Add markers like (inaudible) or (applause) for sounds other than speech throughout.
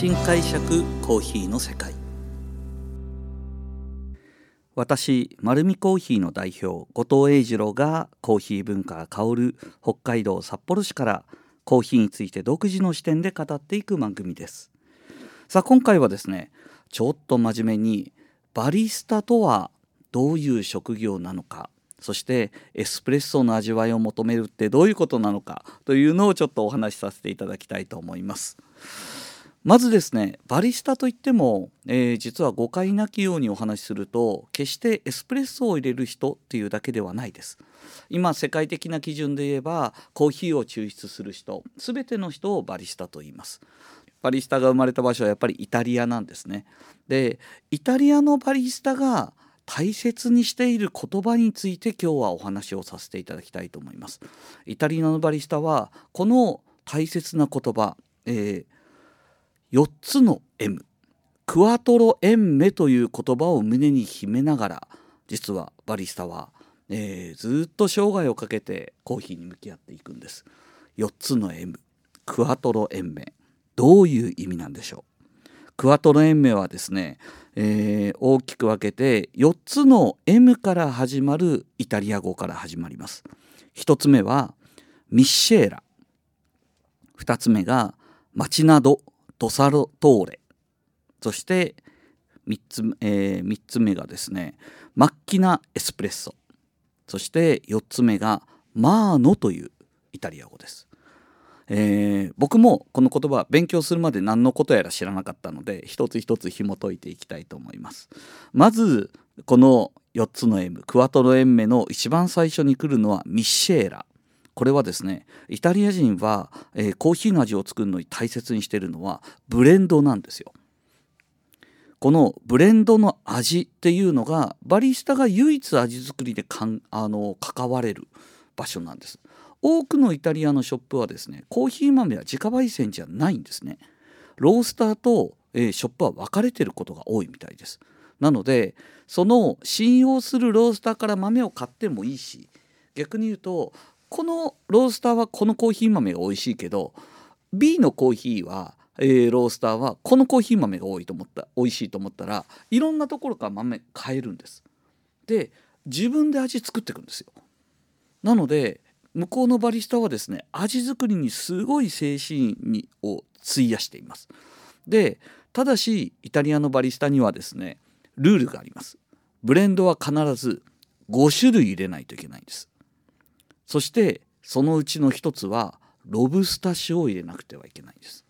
新解釈コーヒーの世界私丸見コーヒーの代表後藤英二郎がコーヒー文化が香る北海道札幌市からコーヒーについて独自の視点で語っていく番組ですさあ今回はですねちょっと真面目にバリスタとはどういう職業なのかそしてエスプレッソの味わいを求めるってどういうことなのかというのをちょっとお話しさせていただきたいと思います。まずですねバリスタといっても、えー、実は誤解なきようにお話しすると決してエスプレッソを入れる人っていうだけではないです。今世界的な基準で言えばコーヒーを抽出する人全ての人をバリスタと言います。バリスタが生まれた場所はやっぱりイタリアなんですね。でイタリアのバリスタが大切にしている言葉について今日はお話をさせていただきたいと思います。イタリアのバリスタはこの大切な言葉、えー4つの M クワトロエンメという言葉を胸に秘めながら実はバリスタは、えー、ずっと生涯をかけてコーヒーに向き合っていくんです。4つの M クワトロエンメどういう意味なんでしょう？クワトロエンメはですね、えー、大きく分けて4つの M から始まるイタリア語から始まります。1つ目はミッシェーラ。2つ目がマチナドドサロトーレ。そして3つ,、えー、3つ目がですねマッキナエスプレッソ。そして4つ目がマーノというイタリア語です。えー、僕もこの言葉勉強するまで何のことやら知らなかったので一つ一つ紐解いていきたいと思います。まずこの4つの M クワトロエンメの一番最初に来るのはミッシェーラ。これはですねイタリア人は、えー、コーヒーの味を作るのに大切にしているのはブレンドなんですよ。このブレンドの味っていうのがバリスタが唯一味作りでかんあの関われる場所なんです。多くのイタリアのショップはですねコーヒー豆は自家焙煎じゃないんですね。ロースターと、えー、ショップは分かれてることが多いみたいです。なのでその信用するロースターから豆を買ってもいいし逆に言うとこのロースターはこのコーヒー豆が美味しいけど B のコーヒーは、えー、ロースターはこのコーヒー豆が多いと思った美味しいと思ったらいろんなところから豆変えるんです。で自分で味作っていくんですよ。なので向こうのバリスタはですね味作りにすごい精神にを費やしています。でただしイタリアのバリスタにはですねルールがあります。ブレンドは必ず5種類入れないといけないんです。そしてそのうちの一つはロブスター塩を入れなくてはいけないんです。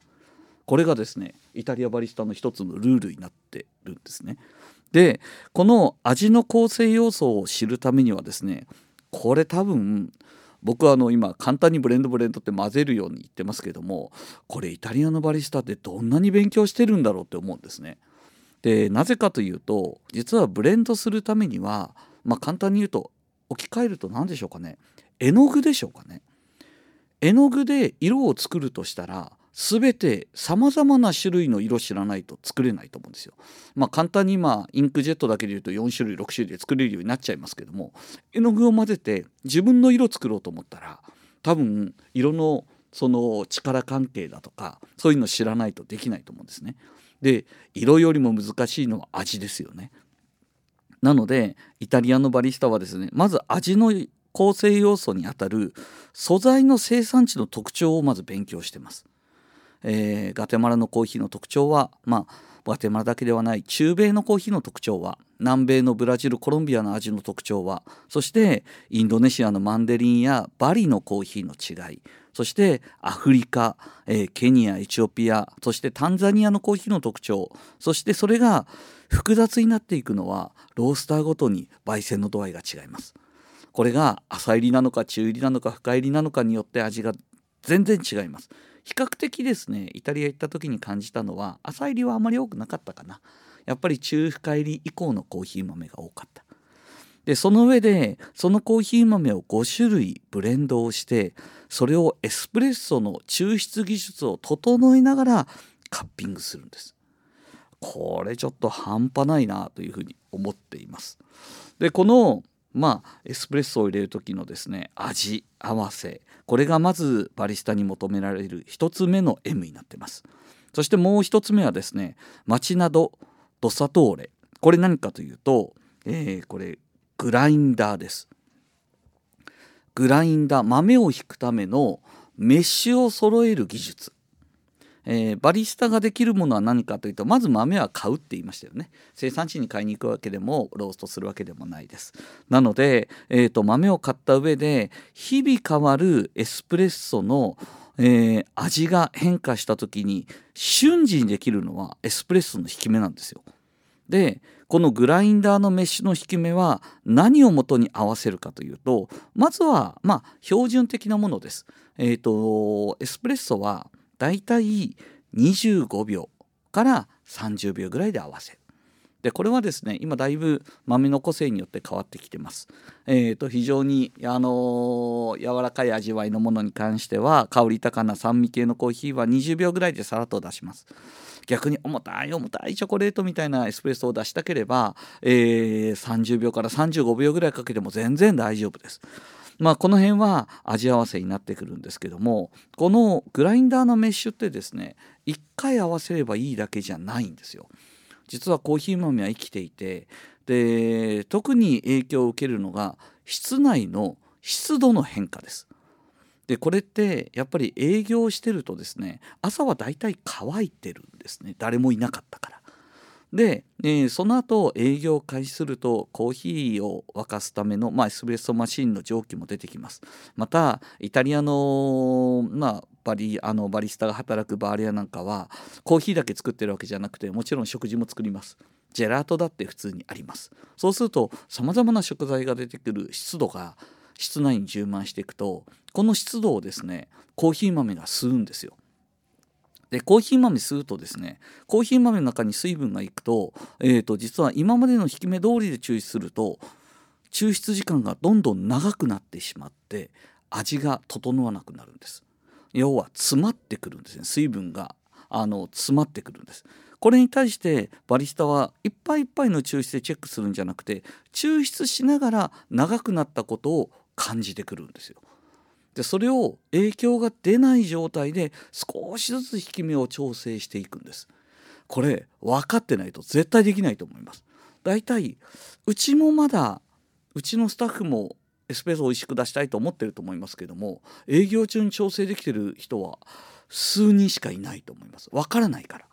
これがですねイタリアバリスタの一つのルールになってるんですね。でこの味の構成要素を知るためにはですねこれ多分僕はあの今簡単にブレンドブレンドって混ぜるように言ってますけどもこれイタリアのバリスタってどんなに勉強してるんだろうって思うんですね。でなぜかというと実はブレンドするためにはまあ簡単に言うと置き換えると何でしょうかね。絵の具でしょうかね絵の具で色を作るとしたら全てさまざまな種類の色知らないと作れないと思うんですよ。まあ簡単に今インクジェットだけで言うと4種類6種類で作れるようになっちゃいますけども絵の具を混ぜて自分の色作ろうと思ったら多分色のその力関係だとかそういうの知らないとできないと思うんですね。で色よりも難しいのは味ですよね。なのでイタリアのバリスタはですねまず味の構成要素にあたる素材の生産地の特徴をまず勉強してます。えー、ガテマラのコーヒーの特徴はまあガテマラだけではない中米のコーヒーの特徴は南米のブラジルコロンビアの味の特徴はそしてインドネシアのマンデリンやバリのコーヒーの違いそしてアフリカ、えー、ケニアエチオピアそしてタンザニアのコーヒーの特徴そしてそれが複雑になっていくのはロースターごとに焙煎の度合いが違います。これが浅入りなのか中入りなのか深入りなのかによって味が全然違います。比較的ですねイタリア行った時に感じたのは浅入りはあまり多くなかったかな。やっぱり中深入り以降のコーヒー豆が多かった。でその上でそのコーヒー豆を5種類ブレンドをしてそれをエスプレッソの抽出技術を整えながらカッピングするんです。これちょっと半端ないなというふうに思っています。でこのまあエスプレッソを入れる時のですね味合わせ。これがまずバリスタに求められる1つ目の M になってます。そしてもう一つ目はですねマチナド・ドサトーレこれ何かというと、えー、これグラインダーです。グラインダー豆をひくためのメッシュを揃える技術。えー、バリスタができるものは何かというとまず豆は買うって言いましたよね。生産地に買いに行くわけでもローストするわけでもないです。なので、えーと、豆を買った上で日々変わるエスプレッソの、えー、味が変化した時に瞬時にできるのはエスプレッソの引き目なんですよ。でこのグラインダーのメッシュの引き目は何をもとに合わせるかというとまずはまあ標準的なものです。えっ、ー、とエスプレッソはだいたい25秒から30秒ぐらいで合わせる。でこれはですね今だいぶ豆の個性によって変わってきてます。えーと、非常に、あのー、柔らかい味わいのものに関しては香り高な酸味系のコーヒーは20秒ぐらいでさらっと出します。逆に重たい重たいチョコレートみたいなエスプレッソを出したければ、えー、30秒から35秒ぐらいかけても全然大丈夫です。まあ、この辺は味合わせになってくるんですけどもこのグラインダーのメッシュってですね1回合わせればいいだけじゃないんですよ。実はコーヒー豆は生きていてで特に影響を受けるのが室内の湿度の変化です。でこれってやっぱり営業してるとですね朝はだいたい乾いてるんですね誰もいなかったから。で、えー、その後営業を開始するとコーヒーを沸かすための、まあ、エスプレッソマシンの蒸気も出てきます。またイタリアの,、まあ、バリあのバリスタが働くバーレアなんかはコーヒーだけ作ってるわけじゃなくてもちろん食事も作ります。ジェラートだって普通にあります。そうするとさまざまな食材が出てくる湿度が室内に充満していくとこの湿度をですねコーヒー豆が吸うんですよ。でコーヒー豆吸うとですねコーヒー豆の中に水分がいくと,、えーと、実は今までの引き目通りで抽出すると抽出時間がどんどん長くなってしまって味が整わなくなるんです。要は詰まってくるんですね。水分があの詰まってくるんです。これに対してバリスタはいっぱいいっぱいの抽出でチェックするんじゃなくて抽出しながら長くなったことを感じてくるんですよ。でそれを影響が出ない状態で少しずつ引き目を調整していくんです。これ分かってないと絶対できないと思います。だいたいうちもまだうちのスタッフもエスプレッソを美味しく出したいと思ってると思いますけども営業中に調整できてる人は数人しかいないと思います。分からないから、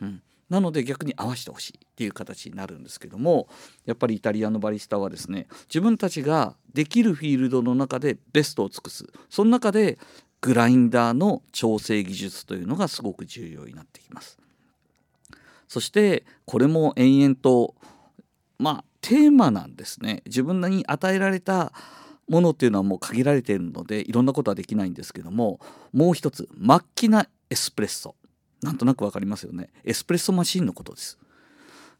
うん、なので逆に合わせてほしいっていう形になるんですけどもやっぱりイタリアのバリスタはですね自分たちができるフィールドの中でベストを尽くす。その中でグラインダーの調整技術というのがすごく重要になってきます。そしてこれも延々とまあテーマなんですね。自分に与えられたものっていうのはもう限られているのでいろんなことはできないんですけどももう一つ末期なエスプレッソ。なんとなく分かりますよね。エスプレッソマシンのことです。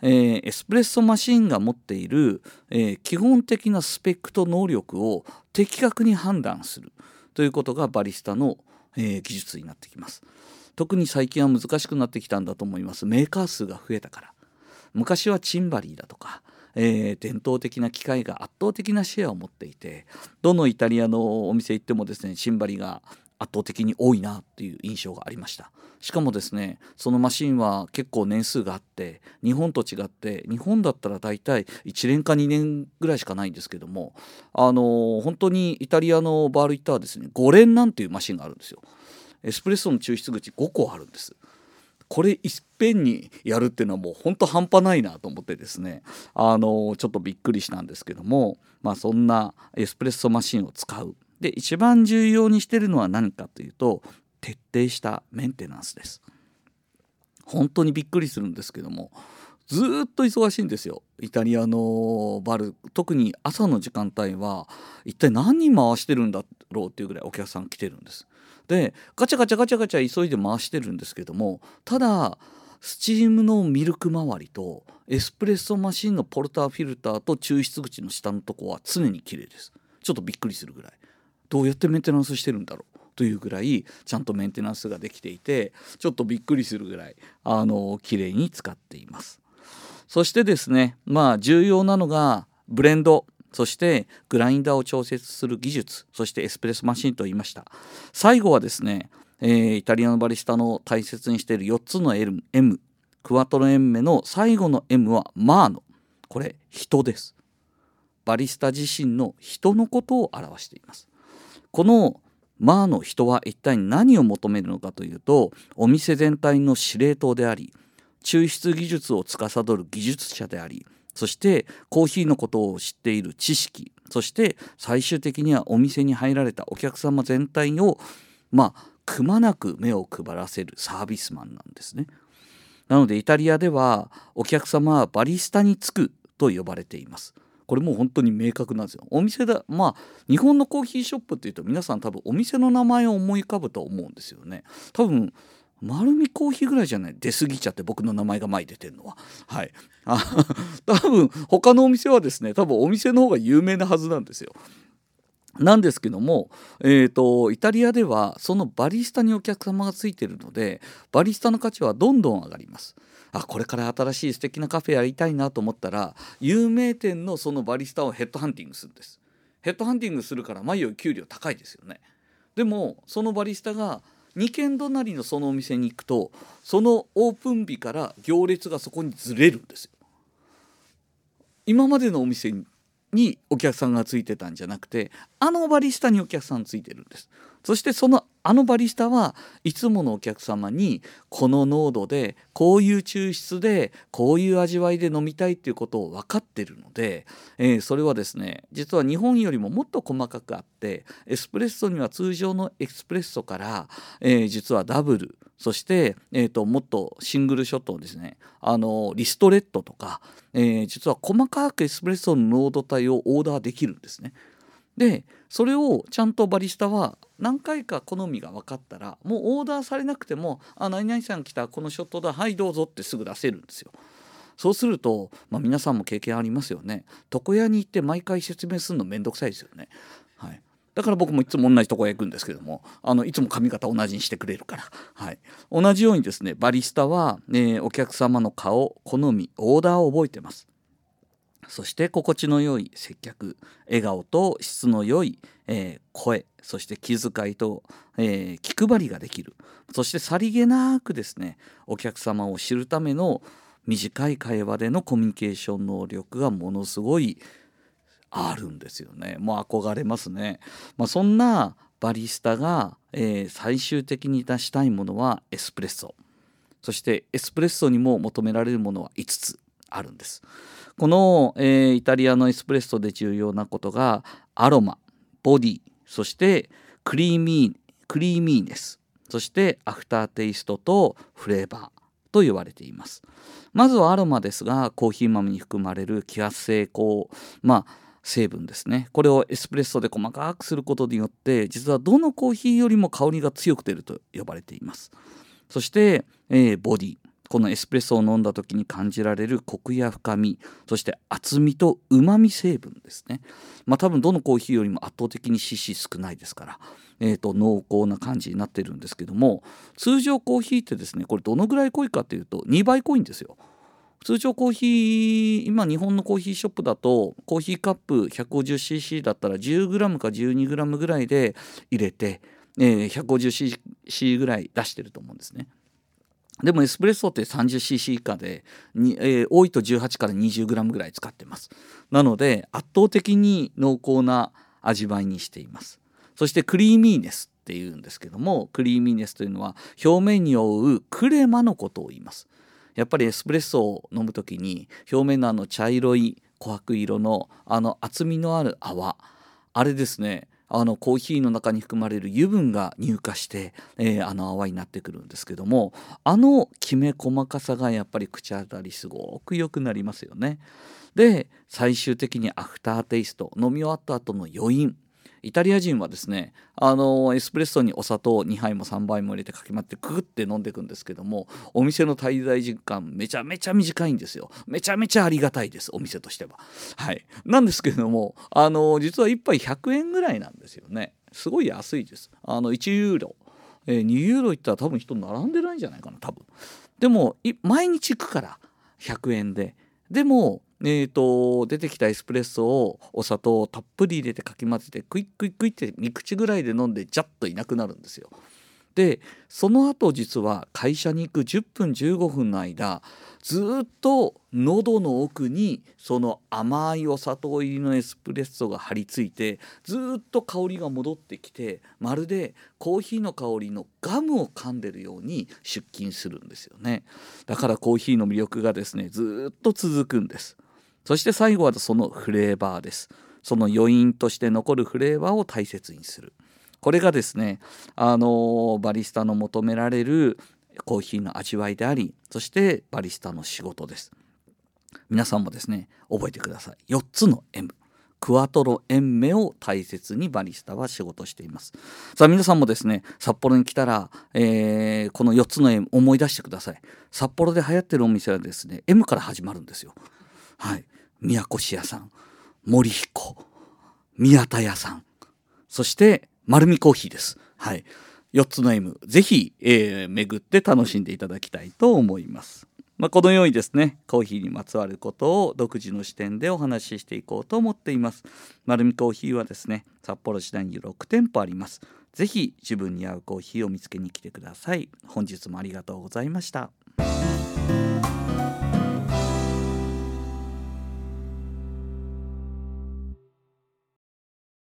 えー、エスプレッソマシンが持っている、えー、基本的なスペックと能力を的確に判断するということがバリスタの、えー、技術になってきます。特に最近は難しくなってきたんだと思います。メーカー数が増えたから。昔はチンバリーだとか、えー、伝統的な機械が圧倒的なシェアを持っていてどのイタリアのお店行ってもですねチンバリーが圧倒的に多いなっていう印象がありました。しかもですねそのマシンは結構年数があって日本と違って日本だったら大体1年か2年ぐらいしかないんですけどもあの本当にイタリアのバール行ったらですね5連なんていうマシンがあるんですよ。エスプレッソの抽出口5個あるんです。これいっぺんにやるっていうのはもうほんと半端ないなと思ってですねあのちょっとびっくりしたんですけどもまあそんなエスプレッソマシンを使うで一番重要にしてるのは何かというと徹底したメンテナンスです。本当にびっくりするんですけどもずっと忙しいんですよ。イタリアのバル特に朝の時間帯は一体何人回してるんだろうっていうぐらいお客さん来てるんです。でガチャガチャガチャガチャ急いで回してるんですけどもただスチームのミルク周りとエスプレッソマシンのポルターフィルターと抽出口の下のとこは常に綺麗です。ちょっとびっくりするぐらい。どうやってメンテナンスしてるんだろうというぐらいちゃんとメンテナンスができていてちょっとびっくりするぐらいあの綺麗に使っています。そしてですねまあ重要なのがブレンドそしてグラインダーを調節する技術そしてエスプレッソマシンと言いました。最後はですねえー、イタリアのバリスタの大切にしている4つの M, M クワトロエンメの最後の M はマーノ。これ人です。バリスタ自身の人のことを表しています。このマーの人は一体何を求めるのかというとお店全体の司令塔であり抽出技術を司る技術者でありそしてコーヒーのことを知っている知識そして最終的にはお店に入られたお客様全体をまあくまなく目を配らせるサービスマンなんですね。なのでイタリアではお客様はバリスタにつくと呼ばれています。これも本当に明確なんですよ。お店だまあ日本のコーヒーショップっていうと皆さん多分お店の名前を思い浮かぶと思うんですよね。多分丸見コーヒーぐらいじゃない出過ぎちゃって僕の名前が前出てるのははいあ (laughs) 多分他のお店はですね多分お店の方が有名なはずなんですよなんですけども、えーと、イタリアではそのバリスタにお客様がついてるのでバリスタの価値はどんどん上がります。あこれから新しい素敵なカフェやりたいなと思ったら有名店のそのバリスタをヘッドハンティングするんです。ヘッドハンティングするから前より給料高いですよね。でもそのバリスタが2軒隣のそのお店に行くとそのオープン日から行列がそこにずれるんですよ。今までのお店にお客さんがついてたんじゃなくてあのバリスタにお客さんついてるんですそしてそのあのバリスタはいつものお客様にこの濃度でこういう抽出でこういう味わいで飲みたいっていうことを分かってるので、えー、それはですね実は日本よりももっと細かくあってエスプレッソには通常のエスプレッソから、えー、実はダブルそして、えーと、もっとシングルショットをですねあのリストレットとか、えー、実は細かくエスプレッソの濃度帯をオーダーできるんですね。でそれをちゃんとバリスタは何回か好みが分かったらもうオーダーされなくても「あ何々さん来たこのショットだはいどうぞ」ってすぐ出せるんですよ。そうすると、まあ、皆さんも経験ありますよね。床屋に行って毎回説明するのめんどくさいですよね。はい、だから僕もいつも同じとこへ行くんですけどもあのいつも髪型同じにしてくれるから、はい、同じようにですねバリスタは、ね、お客様の顔好みオーダーを覚えてます。そして心地の良い接客笑顔と質の良い、えー、声そして気遣いと、えー、気配りができる。そしてさりげなくですねお客様を知るための短い会話でのコミュニケーション能力がものすごいあるんですよね。もう憧れますね、まあ、そんなバリスタが、えー、最終的に出したいものはエスプレッソ。そしてエスプレッソにも求められるものは5つ。あるんです。この、えー、イタリアのエスプレッソで重要なことがアロマボディそしてクリーミークリーミーネスそしてアフターテイストとフレーバーと言われています。まずはアロマですがコーヒー豆に含まれる揮発性香まあ成分ですね。これをエスプレッソで細かくすることによって実はどのコーヒーよりも香りが強く出ると呼ばれています。そして、えー、ボディ。このエスプレッソを飲んだ時に感じられるコクや深みそして厚みとうまみ成分ですねまあ多分どのコーヒーよりも圧倒的に脂質少ないですからえーと、濃厚な感じになってるんですけども通常コーヒーってですねこれどのぐらい濃いかというと2倍濃いんですよ。通常コーヒー今日本のコーヒーショップだとコーヒーカップ 150cc だったら 10g か 12g ぐらいで入れて、えー、150cc ぐらい出してると思うんですね。でもエスプレッソって 30cc 以下でに、えー、多いと18から 20g ぐらい使ってます。なので圧倒的に濃厚な味わいにしています。そしてクリーミーネスっていうんですけどもクリーミーネスというのは表面に覆うクレマのことを言います。やっぱりエスプレッソを飲む時に表面のあの茶色い琥珀色のあの厚みのある泡あれですねあのコーヒーの中に含まれる油分が乳化して、えー、あの泡になってくるんですけどもあのきめ細かさがやっぱり口当たりすごく良くなりますよね。で最終的にアフターテイスト飲み終わった後の余韻イタリア人はですねあのエスプレッソにお砂糖2杯も3杯も入れてかき混ぜてクグって飲んでいくんですけどもお店の滞在時間めちゃめちゃ短いんですよ。めちゃめちゃありがたいですお店としては。はい。なんですけれどもあの実は1杯100円ぐらいなんですよね。すごい安いです。あの1ユーロ、えー、2ユーロいったら多分人並んでないんじゃないかな多分。でも毎日行くから100円で。でもえーと、出てきたエスプレッソをお砂糖をたっぷり入れてかき混ぜてクイックイックイって3口ぐらいで飲んでジャッといなくなるんですよ。でその後実は会社に行く10分15分の間ずっと喉の奥にその甘いお砂糖入りのエスプレッソが張り付いてずっと香りが戻ってきてまるでコーヒーの香りのガムを噛んでるように出勤するんですよねだからコーヒーの魅力がですねずっと続くんですそして最後はそのフレーバーです。その余韻として残るフレーバーを大切にする。これがですねあのバリスタの求められるコーヒーの味わいでありそしてバリスタの仕事です。皆さんもですね覚えてください。4つの M クワトロエンメを大切にバリスタは仕事しています。さあ皆さんもですね札幌に来たら、えー、この4つの M 思い出してください。札幌で流行ってるお店はですね M から始まるんですよ。はい。宮越屋さん森彦宮田屋さんそして丸見コーヒーですはい4つの M ぜひ、えー、巡って楽しんでいただきたいと思います。まあ、このようにですねコーヒーにまつわることを独自の視点でお話ししていこうと思っています。丸見コーヒーはですね札幌市内に6店舗あります。ぜひ自分に合うコーヒーを見つけに来てください。本日もありがとうございました。